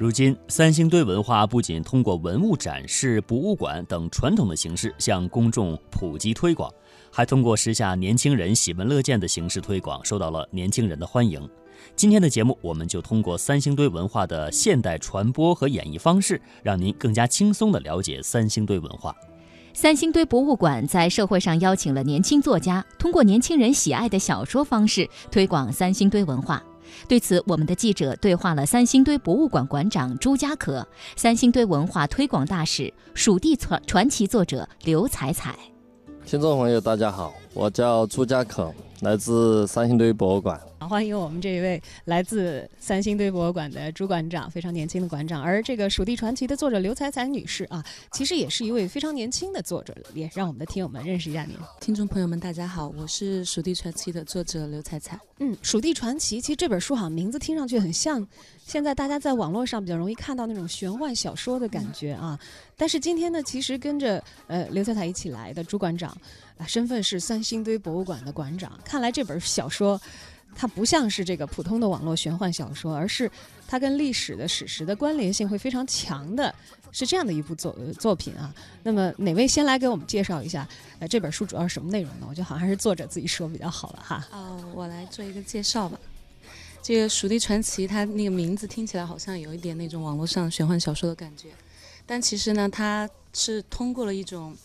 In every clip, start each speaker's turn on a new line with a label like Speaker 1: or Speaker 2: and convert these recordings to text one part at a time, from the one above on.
Speaker 1: 如今，三星堆文化不仅通过文物展示、博物馆等传统的形式向公众普及推广，还通过时下年轻人喜闻乐见的形式推广，受到了年轻人的欢迎。今天的节目，我们就通过三星堆文化的现代传播和演绎方式，让您更加轻松地了解三星堆文化。
Speaker 2: 三星堆博物馆在社会上邀请了年轻作家，通过年轻人喜爱的小说方式推广三星堆文化。对此，我们的记者对话了三星堆博物馆馆长朱家可、三星堆文化推广大使、蜀地传传奇作者刘彩彩。
Speaker 3: 听众朋友，大家好，我叫朱家可，来自三星堆博物馆。
Speaker 4: 欢迎我们这一位来自三星堆博物馆的朱馆长，非常年轻的馆长。而这个《蜀地传奇》的作者刘彩彩女士啊，其实也是一位非常年轻的作者，也让我们的听友们认识一下您。
Speaker 5: 听众朋友们，大家好，我是《蜀地传奇》的作者刘彩彩。
Speaker 4: 嗯，《蜀地传奇》其实这本书好像名字听上去很像现在大家在网络上比较容易看到那种玄幻小说的感觉啊。但是今天呢，其实跟着呃刘彩彩一起来的朱馆长啊，身份是三星堆博物馆的馆长。看来这本小说。它不像是这个普通的网络玄幻小说，而是它跟历史的史实的关联性会非常强的，是这样的一部作作品啊。那么哪位先来给我们介绍一下？呃，这本书主要是什么内容呢？我觉得好像还是作者自己说比较好了哈。
Speaker 5: 哦，我来做一个介绍吧。这个《蜀地传奇》它那个名字听起来好像有一点那种网络上玄幻小说的感觉，但其实呢，它是通过了一种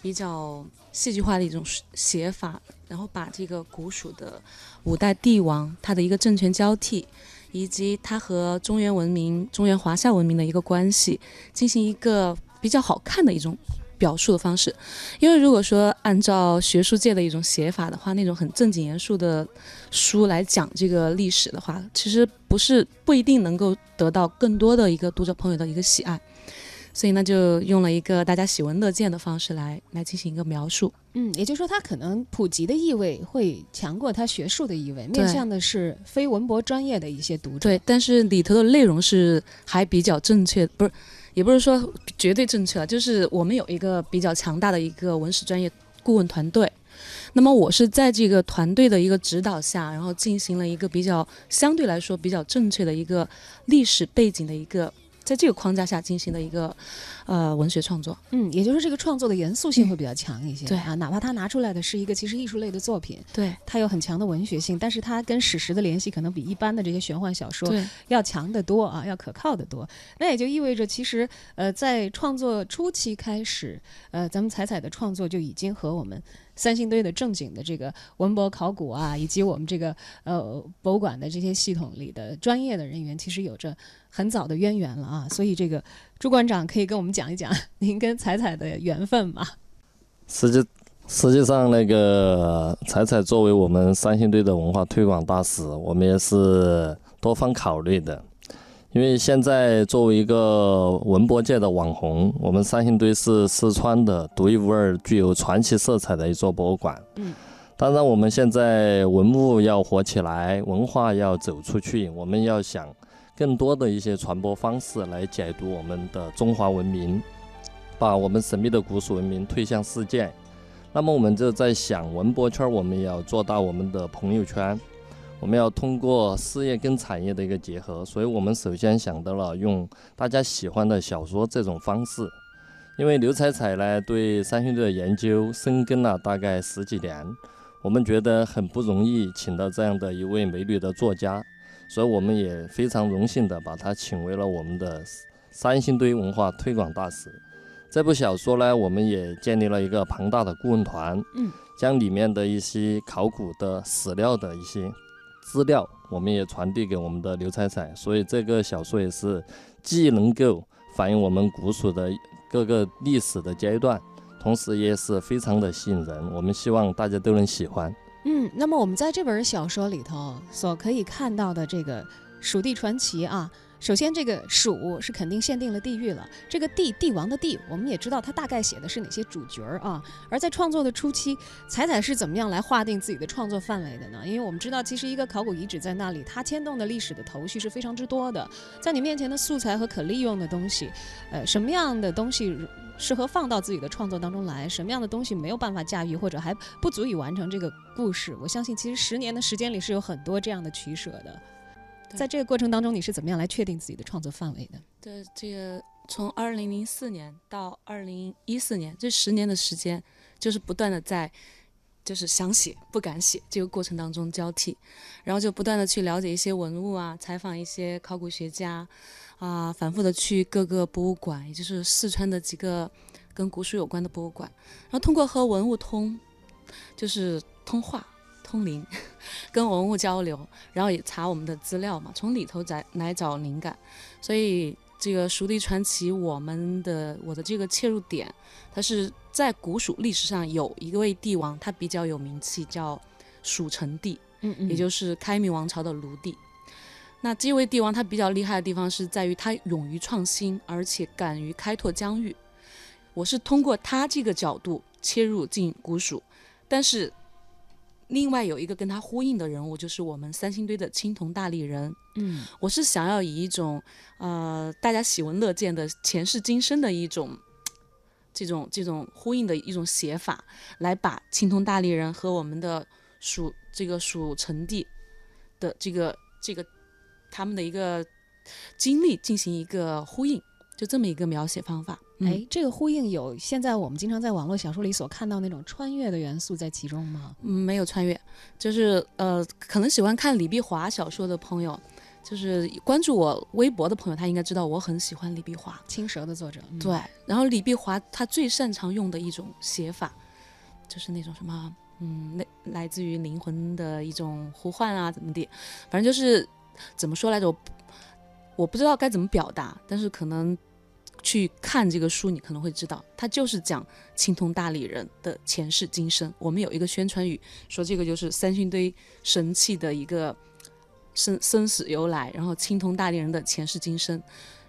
Speaker 5: 比较戏剧化的一种写法。然后把这个古蜀的五代帝王他的一个政权交替，以及他和中原文明、中原华夏文明的一个关系，进行一个比较好看的一种表述的方式。因为如果说按照学术界的一种写法的话，那种很正经严肃的书来讲这个历史的话，其实不是不一定能够得到更多的一个读者朋友的一个喜爱。所以呢，就用了一个大家喜闻乐见的方式来来进行一个描述。
Speaker 4: 嗯，也就是说，它可能普及的意味会强过它学术的意味，面向的是非文博专业的一些读者。
Speaker 5: 对，但是里头的内容是还比较正确，不是，也不是说绝对正确，就是我们有一个比较强大的一个文史专业顾问团队。那么我是在这个团队的一个指导下，然后进行了一个比较相对来说比较正确的一个历史背景的一个。在这个框架下进行的一个，呃，文学创作，
Speaker 4: 嗯，也就是这个创作的严肃性会比较强一些，
Speaker 5: 对
Speaker 4: 啊，哪怕他拿出来的是一个其实艺术类的作品，
Speaker 5: 对，
Speaker 4: 它有很强的文学性，但是它跟史实的联系可能比一般的这些玄幻小说要强得多啊，要可靠得多。那也就意味着，其实呃，在创作初期开始，呃，咱们彩彩的创作就已经和我们。三星堆的正经的这个文博考古啊，以及我们这个呃博物馆的这些系统里的专业的人员，其实有着很早的渊源了啊。所以这个朱馆长可以跟我们讲一讲您跟彩彩的缘分吗？
Speaker 3: 实际实际上，那个彩彩作为我们三星堆的文化推广大使，我们也是多方考虑的。因为现在作为一个文博界的网红，我们三星堆是四川的独一无二、具有传奇色彩的一座博物馆。
Speaker 4: 嗯，
Speaker 3: 当然，我们现在文物要火起来，文化要走出去，我们要想更多的一些传播方式来解读我们的中华文明，把我们神秘的古蜀文明推向世界。那么，我们就在想，文博圈我们要做到我们的朋友圈。我们要通过事业跟产业的一个结合，所以我们首先想到了用大家喜欢的小说这种方式。因为刘彩彩呢对三星堆的研究深耕了大概十几年，我们觉得很不容易请到这样的一位美女的作家，所以我们也非常荣幸的把她请为了我们的三星堆文化推广大使。这部小说呢，我们也建立了一个庞大的顾问团，
Speaker 4: 嗯，
Speaker 3: 将里面的一些考古的史料的一些。资料我们也传递给我们的刘彩彩，所以这个小说也是既能够反映我们古蜀的各个历史的阶段，同时也是非常的吸引人。我们希望大家都能喜欢。
Speaker 4: 嗯，那么我们在这本小说里头所可以看到的这个《蜀地传奇》啊。首先，这个蜀是肯定限定了地域了。这个帝帝王的帝，我们也知道它大概写的是哪些主角儿啊。而在创作的初期，彩彩是怎么样来划定自己的创作范围的呢？因为我们知道，其实一个考古遗址在那里，它牵动的历史的头绪是非常之多的。在你面前的素材和可利用的东西，呃，什么样的东西适合放到自己的创作当中来？什么样的东西没有办法驾驭，或者还不足以完成这个故事？我相信，其实十年的时间里是有很多这样的取舍的。
Speaker 5: 对
Speaker 4: 在这个过程当中，你是怎么样来确定自己的创作范围的？
Speaker 5: 对，这个从二零零四年到二零一四年这十年的时间，就是不断的在，就是想写不敢写这个过程当中交替，然后就不断的去了解一些文物啊，采访一些考古学家，啊，反复的去各个博物馆，也就是四川的几个跟古书有关的博物馆，然后通过和文物通，就是通话。通灵，跟文物交流，然后也查我们的资料嘛，从里头来来找灵感，所以这个《蜀地传奇》，我们的我的这个切入点，它是在古蜀历史上有一位帝王，他比较有名气，叫蜀成帝，
Speaker 4: 嗯嗯
Speaker 5: 也就是开明王朝的卢帝。那这位帝王他比较厉害的地方是在于他勇于创新，而且敢于开拓疆域。我是通过他这个角度切入进古蜀，但是另外有一个跟他呼应的人物，就是我们三星堆的青铜大力人。
Speaker 4: 嗯
Speaker 5: 我是想要以一种呃大家喜闻乐见的前世今生的一种这种这种呼应的一种写法，来把青铜大力人和我们的蜀这个蜀成帝的这个这个他们的一个经历进行一个呼应，就这么一个描写方法。嗯、
Speaker 4: 哎，这个呼应有现在我们经常在网络小说里所看到那种穿越的元素在其中吗？
Speaker 5: 嗯，没有穿越，就是呃，可能喜欢看李碧华小说的朋友，就是关注我微博的朋友，他应该知道我很喜欢李碧华。
Speaker 4: 青蛇的作者，嗯
Speaker 5: 对，然后李碧华他最擅长用的一种写法，就是那种什么，嗯，来来自于灵魂的一种呼唤啊，怎么地，反正就是怎么说来着，我我不知道该怎么表达，但是可能去看这个书，你可能会知道，它就是讲青铜大理人的前世今生。我们有一个宣传语说，这个就是三星堆神器的一个生生死由来，然后青铜大理人的前世今生，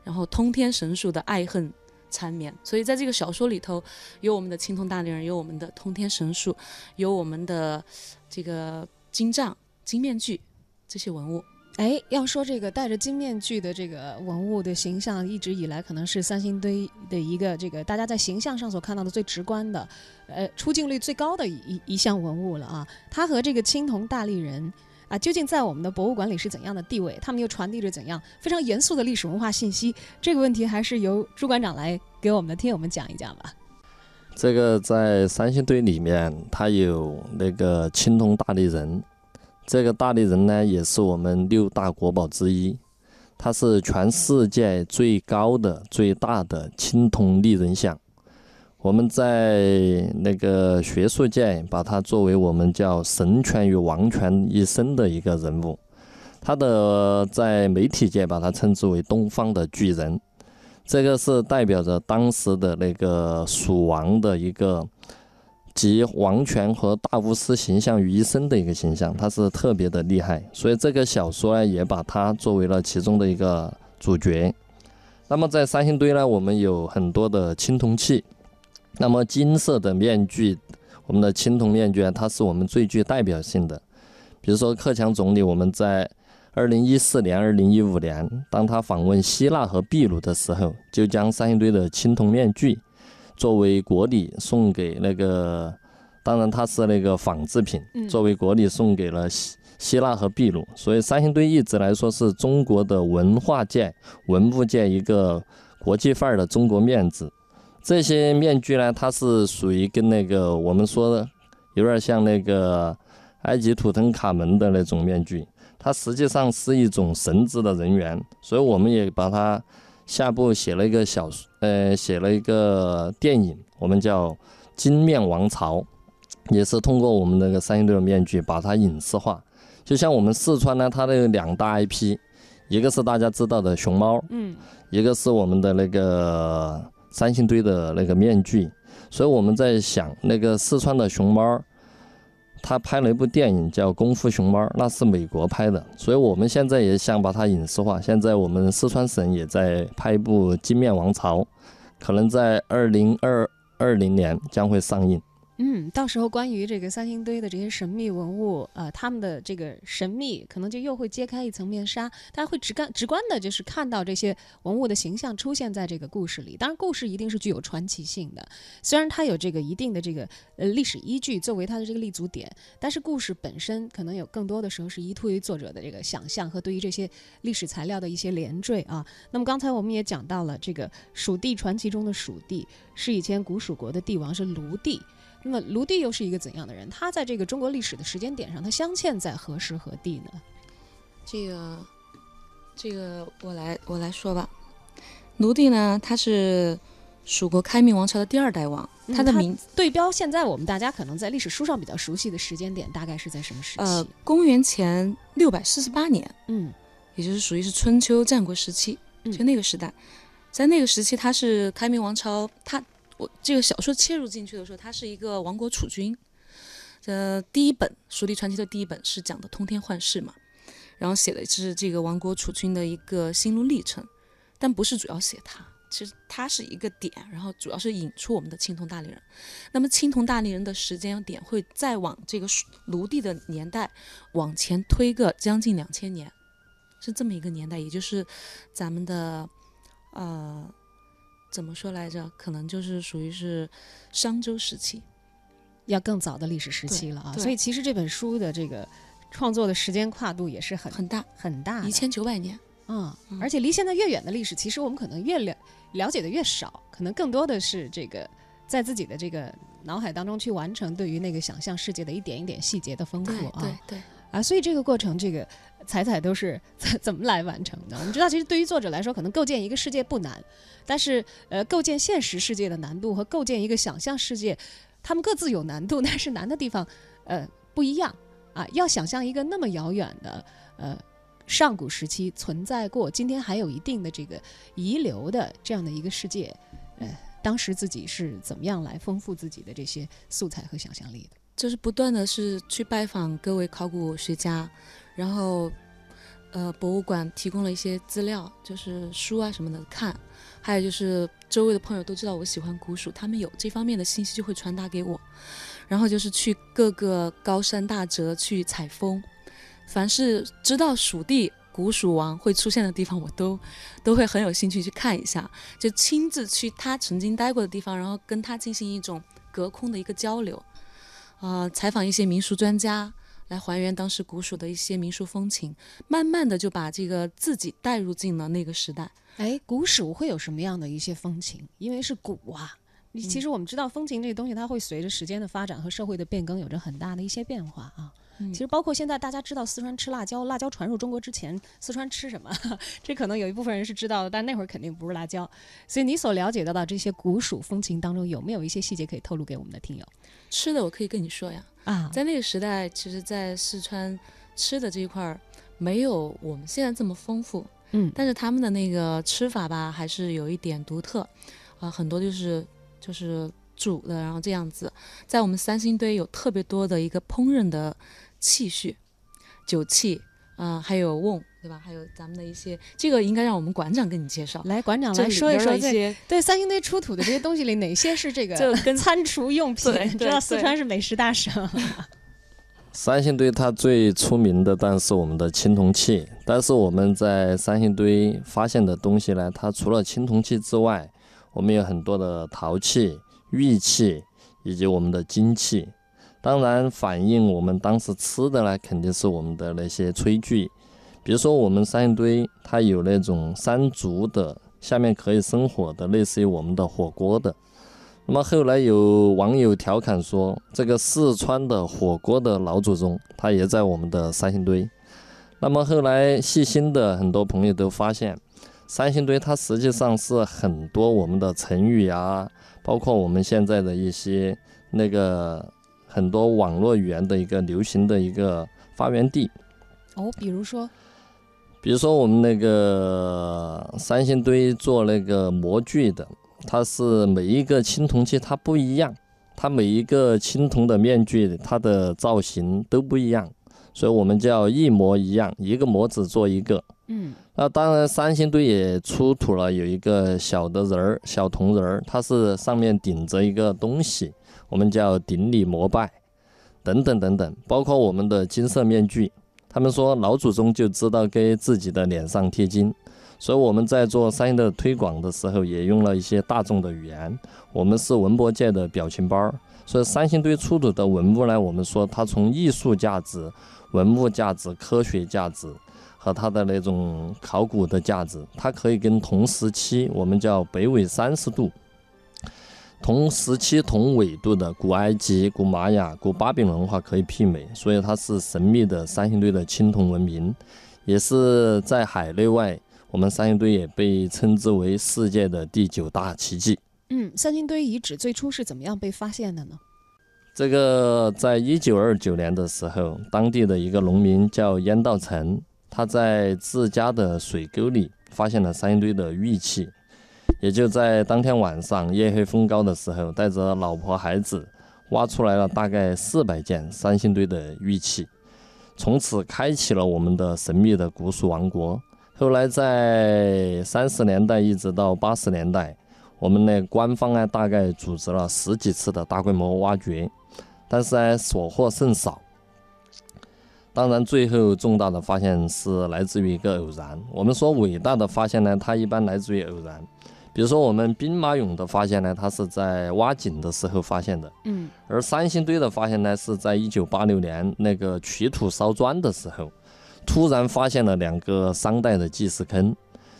Speaker 5: 然后通天神树的爱恨缠绵。所以在这个小说里头，有我们的青铜大理人，有我们的通天神树，有我们的这个金杖、金面具这些文物。
Speaker 4: 哎，要说这个戴着金面具的这个文物的形象，一直以来可能是三星堆的一个这个大家在形象上所看到的最直观的，呃，出镜率最高的一一项文物了啊。它和这个青铜大力人啊，究竟在我们的博物馆里是怎样的地位？他们又传递着怎样非常严肃的历史文化信息？这个问题还是由朱馆长来给我们的听友们讲一讲吧。
Speaker 3: 这个在三星堆里面，它有那个青铜大力人，这个大力人呢，也是我们六大国宝之一，它是全世界最高的、最大的青铜立人像。我们在那个学术界把它作为我们叫神权与王权一身的一个人物，他的在媒体界把它称之为东方的巨人。这个是代表着当时的那个蜀王的一个集王权和大巫师形象于一身的一个形象，他是特别的厉害，所以这个小说呢也把他作为了其中的一个主角。那么在三星堆呢，我们有很多的青铜器，那么金色的面具，我们的青铜面具啊，它是我们最具代表性的。比如说克强总理，我们在二零一四年、二零一五年，当他访问希腊和秘鲁的时候，就将三星堆的青铜面具作为国礼送给那个，当然它是那个仿制品，
Speaker 4: 嗯
Speaker 3: 作为国礼送给了希希腊和秘鲁。所以三星堆一直来说是中国的文化界、文物界一个国际范儿的中国面子。这些面具呢，它是属于跟那个我们说的有点像那个埃及图腾卡门的那种面具。它实际上是一种神职的人员，所以我们也把它下部写了一个小说，呃，写了一个电影，我们叫《金面王朝》，也是通过我们那个三星堆的面具把它影视化。就像我们四川呢，它的两大 IP，一个是大家知道的熊猫，
Speaker 4: 嗯
Speaker 3: 一个是我们的那个三星堆的那个面具，所以我们在想，那个四川的熊猫，他拍了一部电影叫《功夫熊猫》，那是美国拍的，所以我们现在也想把它影视化。现在我们四川省也在拍一部《金面王朝》，可能在二零二二零年将会上映。
Speaker 4: 嗯，到时候关于这个三星堆的这些神秘文物，呃，他们的这个神秘可能就又会揭开一层面纱，大家会直感直观的，就是看到这些文物的形象出现在这个故事里。当然，故事一定是具有传奇性的，虽然它有这个一定的这个呃历史依据作为它的这个立足点，但是故事本身可能有更多的时候是依托于作者的这个想象和对于这些历史材料的一些连缀啊。那么刚才我们也讲到了这个蜀地传奇中的蜀地是以前古蜀国的帝王是卢帝。那么卢帝又是一个怎样的人？他在这个中国历史的时间点上，他镶嵌在何时何地呢？
Speaker 5: 这个，这个我来我来说吧。卢帝呢，他是蜀国开明王朝的第二代王，他的名
Speaker 4: 对标现在我们大家可能在历史书上比较熟悉的时间点，大概是在什么时期？
Speaker 5: 呃，公元前六百四十八年，
Speaker 4: 嗯，
Speaker 5: 也就是属于是春秋战国时期，就那个时代，在那个时期，他是开明王朝，他。我这个小说切入进去的时候，它是一个亡国储君。呃，第一本《蜀地传奇》的第一本是讲的通天幻视嘛，然后写的是这个亡国储君的一个心路历程，但不是主要写他，其实他是一个点，然后主要是引出我们的青铜大力人。那么青铜大力人的时间点会再往这个蜀卢地的年代往前推个将近两千年，是这么一个年代，也就是咱们的呃。怎么说来着？可能就是属于是商周时期，
Speaker 4: 要更早的历史时期了啊！所以其实这本书的这个创作的时间跨度也是很
Speaker 5: 很大
Speaker 4: 很大，
Speaker 5: 一千九百年
Speaker 4: 啊！而且离现在越远的历史，其实我们可能越了了解的越少，可能更多的是这个在自己的这个脑海当中去完成对于那个想象世界的一点一点细节的丰富
Speaker 5: 啊！对对
Speaker 4: 啊！所以这个过程，这个彩彩都是 怎怎么来完成的？我们知道，其实对于作者来说，可能构建一个世界不难。但是，呃，构建现实世界的难度和构建一个想象世界，他们各自有难度，但是难的地方，呃，不一样啊。要想象一个那么遥远的，呃，上古时期存在过，今天还有一定的这个遗留的这样的一个世界，呃，当时自己是怎么样来丰富自己的这些素材和想象力的？
Speaker 5: 就是不断的是去拜访各位考古学家，然后，呃，博物馆提供了一些资料，就是书啊什么的看。还有就是周围的朋友都知道我喜欢古蜀，他们有这方面的信息就会传达给我。然后就是去各个高山大泽去采风，凡是知道蜀地古蜀王会出现的地方，我都都会很有兴趣去看一下，就亲自去他曾经待过的地方，然后跟他进行一种隔空的一个交流，啊，采访一些民俗专家。来还原当时古蜀的一些民俗风情，慢慢的就把这个自己带入进了那个时代。
Speaker 4: 哎，古蜀会有什么样的一些风情？因为是古啊，其实我们知道风情这个东西，它会随着时间的发展和社会的变更，有着很大的一些变化啊。其实包括现在大家知道四川吃辣椒，辣椒传入中国之前，四川吃什么？这可能有一部分人是知道的，但那会儿肯定不是辣椒。所以你所了解到的这些古蜀风情当中，有没有一些细节可以透露给我们的听友？
Speaker 5: 吃的我可以跟你说呀。
Speaker 4: 啊，
Speaker 5: 在那个时代，其实，在四川吃的这一块儿，没有我们现在这么丰富。
Speaker 4: 嗯，
Speaker 5: 但是他们的那个吃法吧，还是有一点独特。啊，很多就是就是煮的，然后这样子，在我们三星堆有特别多的一个烹饪的。器具、酒器，啊，还有瓮，对吧？还有咱们的一些，这个应该让我们馆长跟你介绍。
Speaker 4: 来，馆长来说一说
Speaker 5: 一些
Speaker 4: 对三星堆出土的这些东西里，哪些是这个 跟餐厨用品？知道四川是美食大省。
Speaker 3: 三星堆它最出名的，但是我们的青铜器。但是我们在三星堆发现的东西呢，它除了青铜器之外，我们有很多的陶器、玉器以及我们的金器。当然，反映我们当时吃的呢，肯定是我们的那些炊具。比如说，我们三星堆它有那种山竹的，下面可以生火的，类似于我们的火锅的。那么后来有网友调侃说，这个四川的火锅的老祖宗，他也在我们的三星堆。那么后来细心的很多朋友都发现，三星堆它实际上是很多我们的成语啊，包括我们现在的一些那个。很多网络语言的一个流行的一个发源地，
Speaker 4: 哦，比如说，
Speaker 3: 比如说我们那个三星堆做那个模具的，它是每一个青铜器它不一样，它每一个青铜的面具它的造型都不一样，所以我们叫一模一样，一个模子做一个，
Speaker 4: 嗯。
Speaker 3: 那当然，三星堆也出土了有一个小的人儿，小铜人儿，它是上面顶着一个东西，我们叫顶礼膜拜，等等等等，包括我们的金色面具。他们说老祖宗就知道给自己的脸上贴金，所以我们在做三星的推广的时候，也用了一些大众的语言。我们是文博界的表情包，所以三星堆出土的文物呢，我们说它从艺术价值、文物价值、科学价值。和它的那种考古的价值，它可以跟同时期我们叫北纬三十度、同时期同纬度的古埃及、古玛雅、古巴比伦文化可以媲美，所以它是神秘的三星堆的青铜文明，也是在海内外，我们三星堆也被称之为世界的第九大奇迹。
Speaker 4: 嗯，三星堆遗址最初是怎么样被发现的呢？
Speaker 3: 这个在一九二九年的时候，当地的一个农民叫燕道成。他在自家的水沟里发现了三星堆的玉器，也就在当天晚上夜黑风高的时候，带着老婆孩子挖出来了大概四百件三星堆的玉器，从此开启了我们的神秘的古蜀王国。后来在三十年代一直到八十年代，我们的官方啊大概组织了十几次的大规模挖掘，但是呢所获甚少。当然，最后重大的发现是来自于一个偶然。我们说伟大的发现呢，它一般来自于偶然。比如说我们兵马俑的发现呢，它是在挖井的时候发现的。
Speaker 4: 嗯。
Speaker 3: 而三星堆的发现呢，是在一九八六年那个取土烧砖的时候，突然发现了两个商代的祭祀坑，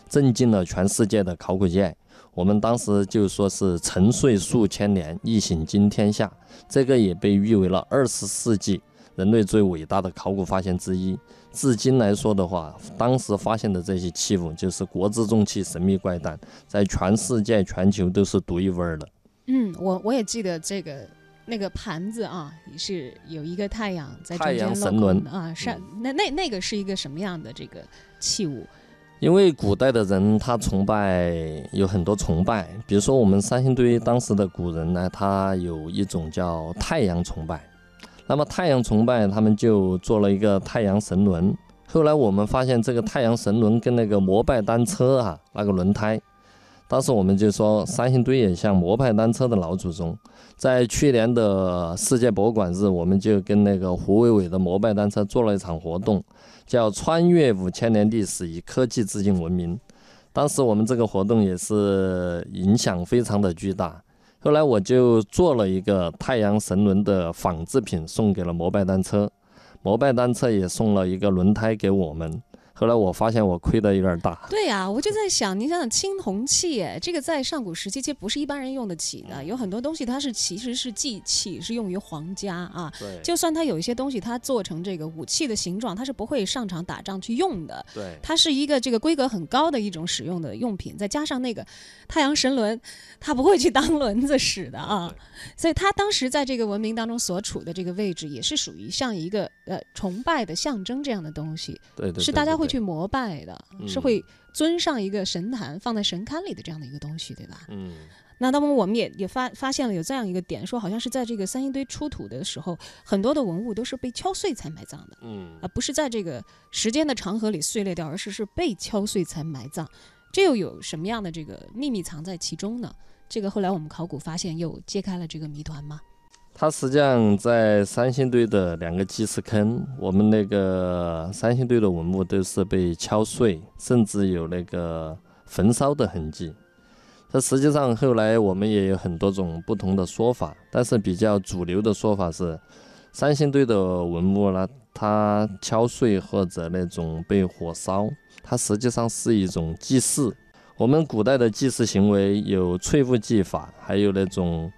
Speaker 3: 震惊了全世界的考古界。我们当时就说是沉睡数千年，一醒惊天下。这个也被誉为了二十世纪。人类最伟大的考古发现之一，至今来说的话，当时发现的这些器物就是国之重器、神秘怪诞，在全世界、全球都是独一无二的。
Speaker 4: 嗯，我我也记得这个那个盘子啊，也是有一个太阳在
Speaker 3: 太阳神轮
Speaker 4: 啊，是那那那个是一个什么样的这个器物？
Speaker 3: 因为古代的人他崇拜有很多崇拜，比如说我们三星堆当时的古人呢，他有一种叫太阳崇拜。那么太阳崇拜，他们就做了一个太阳神轮。后来我们发现这个太阳神轮跟那个摩拜单车啊，那个轮胎，当时我们就说三星堆也像摩拜单车的老祖宗。在去年的世界博物馆日，我们就跟那个胡伟伟的摩拜单车做了一场活动，叫“穿越五千年历史，以科技致敬文明”。当时我们这个活动也是影响非常的巨大。后来我就做了一个太阳神轮的仿制品，送给了摩拜单车，摩拜单车也送了一个轮胎给我们。后来我发现我亏的有点大。
Speaker 4: 对呀，我就在想，你想想青铜器，哎，这个在上古时期其实不是一般人用得起的，有很多东西它是其实是祭器，是用于皇家啊。
Speaker 3: 对。
Speaker 4: 就算它有一些东西它做成这个武器的形状，它是不会上场打仗去用的。
Speaker 3: 对。
Speaker 4: 它是一个这个规格很高的一种使用的用品，再加上那个太阳神轮，它不会去当轮子使的啊。所以它当时在这个文明当中所处的这个位置，也是属于像一个呃崇拜的象征这样的东西。
Speaker 3: 对对。
Speaker 4: 是大家会。去膜拜的，是会尊上一个神坛，放在神龛里的这样的一个东西，对吧？
Speaker 3: 嗯。
Speaker 4: 那那么我们也也发发现了有这样一个点，说好像是在这个三星堆出土的时候，很多的文物都是被敲碎才埋葬的，
Speaker 3: 嗯，
Speaker 4: 而不是在这个时间的长河里碎裂掉，而是是被敲碎才埋葬。这又有什么样的这个秘密藏在其中呢？这个后来我们考古发现又揭开了这个谜团吗？
Speaker 3: 它实际上在三星堆的两个祭祀坑，我们那个三星堆的文物都是被敲碎，甚至有那个焚烧的痕迹。它实际上后来我们也有很多种不同的说法，但是比较主流的说法是，三星堆的文物呢，它敲碎或者那种被火烧，它实际上是一种祭祀。我们古代的祭祀行为有淬物祭法，还有那种，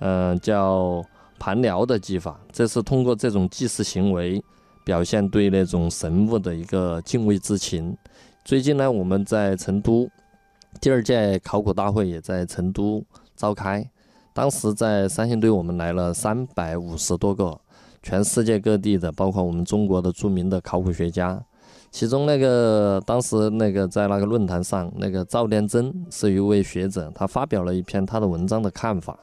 Speaker 3: 嗯，叫。盘疗的技法，这是通过这种祭祀行为，表现对那种神物的一个敬畏之情。最近呢，我们在成都第二届考古大会也在成都召开，当时在三星堆我们来了三百五十多个，全世界各地的，包括我们中国的著名的考古学家。其中那个当时那个在那个论坛上，那个赵连珍是一位学者，他发表了一篇他的文章的看法。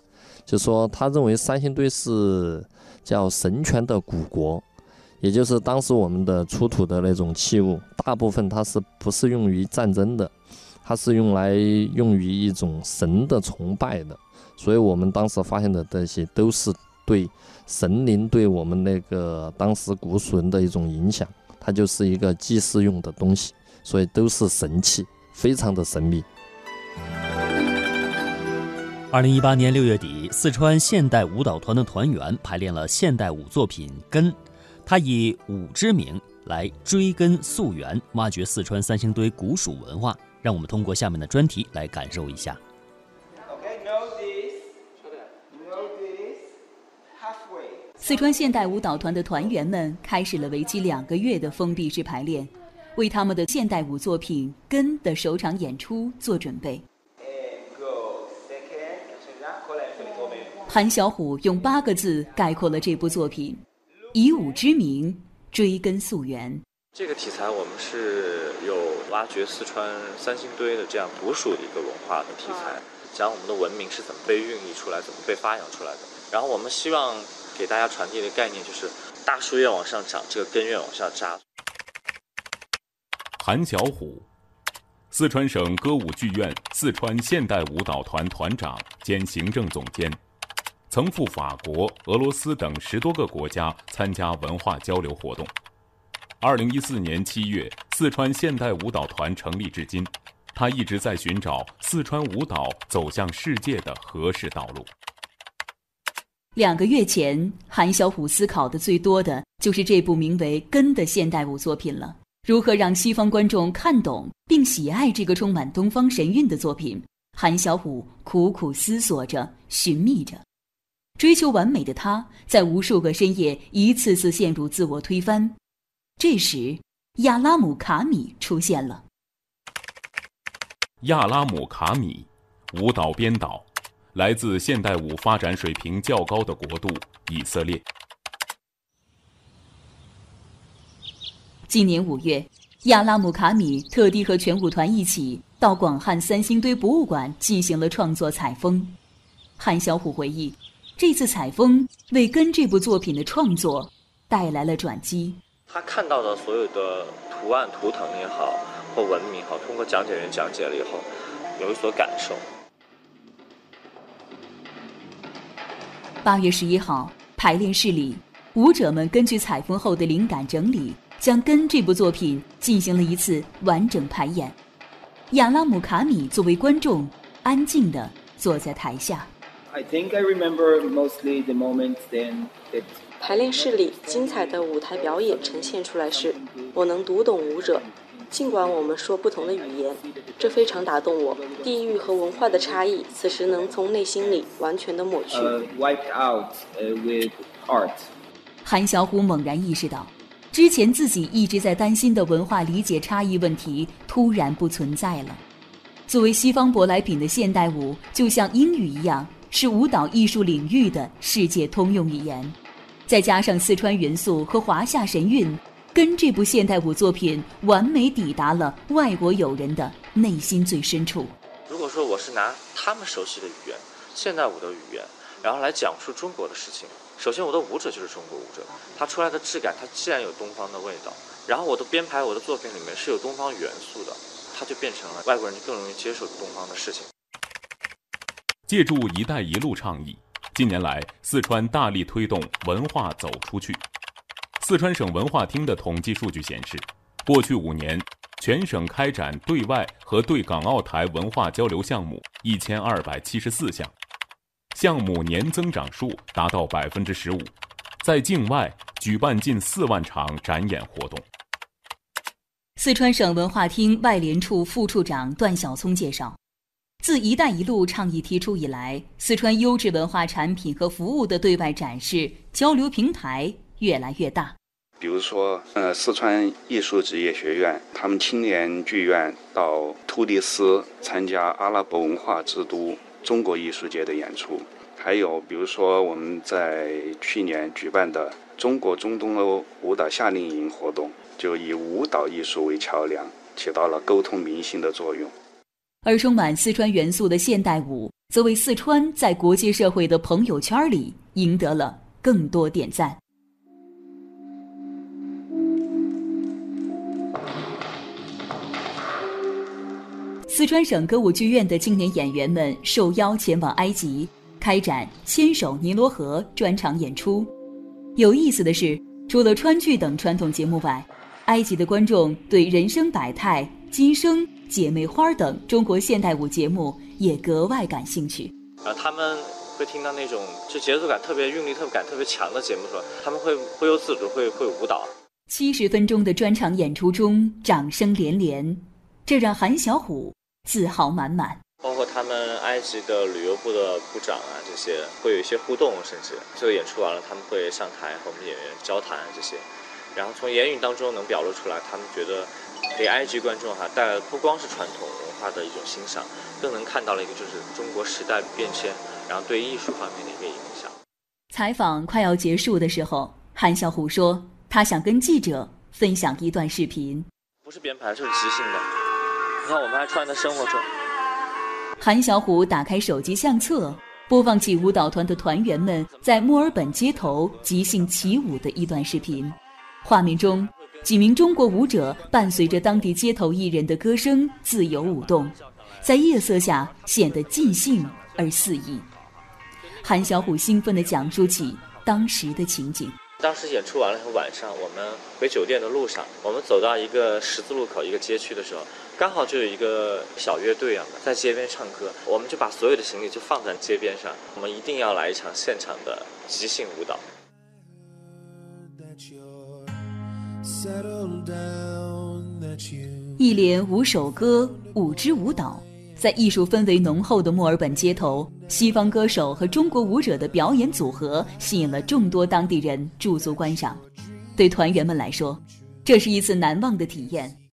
Speaker 3: 就说他认为三星堆是叫神权的古国，也就是当时我们的出土的那种器物，大部分它是不是用于战争的，它是用来用于一种神的崇拜的。所以我们当时发现的这些都是对神灵对我们那个当时古蜀人的一种影响，它就是一个祭祀用的东西，所以都是神器，非常的神秘。
Speaker 1: 二零一八年六月底，四川现代舞蹈团的团员排练了现代舞作品《根》。他以舞之名来追根溯源，挖掘四川三星堆古蜀文化。让我们通过下面的专题来感受一下。
Speaker 2: 四川现代舞蹈团的团员们开始了为期两个月的封闭式排练，为他们的现代舞作品《根》的首场演出做准备。韩小虎用八个字概括了这部作品。以武之名追根溯源，
Speaker 6: 这个题材我们是有挖掘四川三星堆的这样独属的一个文化的题材，讲我们的文明是怎么被孕育出来、怎么被发扬出来的。然后我们希望给大家传递的概念就是：大树越往上长，这个根越往下扎。
Speaker 7: 韩小虎，四川省歌舞剧院四川现代舞蹈团团长兼行政总监。曾赴法国、俄罗斯等十多个国家参加文化交流活动。二零一四年七月，四川现代舞蹈团成立至今，他一直在寻找四川舞蹈走向世界的合适道路。
Speaker 2: 两个月前，韩小虎思考的最多的就是这部名为《根》的现代舞作品了。如何让西方观众看懂并喜爱这个充满东方神韵的作品？韩小虎苦苦思索着，寻觅着。追求完美的他，在无数个深夜一次次陷入自我推翻。这时，亚拉姆卡米出现了。
Speaker 7: 亚拉姆卡米，舞蹈编导，来自现代舞发展水平较高的国度以色列。
Speaker 2: 今年五月，亚拉姆卡米特地和全舞团一起到广汉三星堆博物馆进行了创作采风。韩小虎回忆。这次采风为《根》这部作品的创作带来了转机。
Speaker 6: 他看到的所有的图案、图腾也好，或文明也好，通过讲解员讲解了以后，有所感受。
Speaker 2: 八月十一号，排练室里，舞者们根据采风后的灵感整理，将《根》这部作品进行了一次完整排演。亚拉姆卡米作为观众，安静地坐在台下。
Speaker 8: I think I remember mostly the moments then that
Speaker 9: 排练室里精彩的舞台表演呈现出来时，我能读懂舞者，尽管我们说不同的语言，这非常打动我。地域和文化的差异，此时能从内心里完全的抹去。
Speaker 8: Wiped out with art。
Speaker 2: 韩小虎猛然意识到，之前自己一直在担心的文化理解差异问题突然不存在了。作为西方舶来品的现代舞，就像英语一样。是舞蹈艺术领域的世界通用语言，再加上四川元素和华夏神韵，跟这部现代舞作品完美抵达了外国友人的内心最深处。
Speaker 6: 如果说我是拿他们熟悉的语言，现代舞的语言，然后来讲述中国的事情，首先我的舞者就是中国舞者，他出来的质感，他既然有东方的味道，然后我的编排，我的作品里面是有东方元素的，它就变成了外国人就更容易接受东方的事情。
Speaker 7: 借助“一带一路”倡议，近年来四川大力推动文化走出去。四川省文化厅的统计数据显示，过去五年，全省开展对外和对港澳台文化交流项目一千二百七十四项，项目年增长数达到百分之十五，在境外举办近四万场展演活动。
Speaker 2: 四川省文化厅外联处副处长段晓聪介绍。自“一带一路”倡议提出以来，四川优质文化产品和服务的对外展示交流平台越来越大。
Speaker 10: 比如说，呃，四川艺术职业学院他们青年剧院到突尼斯参加阿拉伯文化之都中国艺术节的演出，还有比如说我们在去年举办的中国中东欧舞蹈夏令营活动，就以舞蹈艺术为桥梁，起到了沟通民心的作用。
Speaker 2: 而充满四川元素的现代舞则为四川在国际社会的朋友圈里赢得了更多点赞。四川省歌舞剧院的青年演员们受邀前往埃及开展牵手尼罗河专场演出。有意思的是，除了川剧等传统节目外，埃及的观众对人生百态。今生、姐妹花等中国现代舞节目也格外感兴趣。
Speaker 6: 然后他们会听到那种就节奏感特别韵律、特别感特别强的节目的时候，他们会不由自主会会舞蹈。
Speaker 2: 七十分钟的专场演出中，掌声连连，这让韩小虎自豪满满。
Speaker 6: 包括他们埃及的旅游部的部长啊，这些会有一些互动，甚至这个演出完了，他们会上台和我们演员交谈这些，然后从言语当中能表露出来，他们觉得给埃及观众哈带来不光是传统文化的一种欣赏，更能看到了一个就是中国时代变迁，然后对艺术方面的一个影响。
Speaker 2: 采访快要结束的时候，韩小虎说，他想跟记者分享一段视频，
Speaker 6: 不是编排，这是即兴的。你看，我们还穿在生活中。
Speaker 2: 韩小虎打开手机相册，播放起舞蹈团的团员们在墨尔本街头即兴起舞的一段视频。画面中，几名中国舞者伴随着当地街头艺人的歌声自由舞动，在夜色下显得尽兴而肆意。韩小虎兴奋地讲述起当时的情景。
Speaker 6: 当时演出完了以后，晚上我们回酒店的路上，我们走到一个十字路口一个街区的时候，刚好就有一个小乐队啊在街边唱歌，我们就把所有的行李就放在街边上，我们一定要来一场现场的即兴舞蹈。
Speaker 2: 一连五首歌，五支舞蹈。在艺术氛围浓厚的墨尔本街头，西方歌手和中国舞者的表演组合吸引了众多当地人驻足观赏。对团员们来说，这是一次难忘的体验。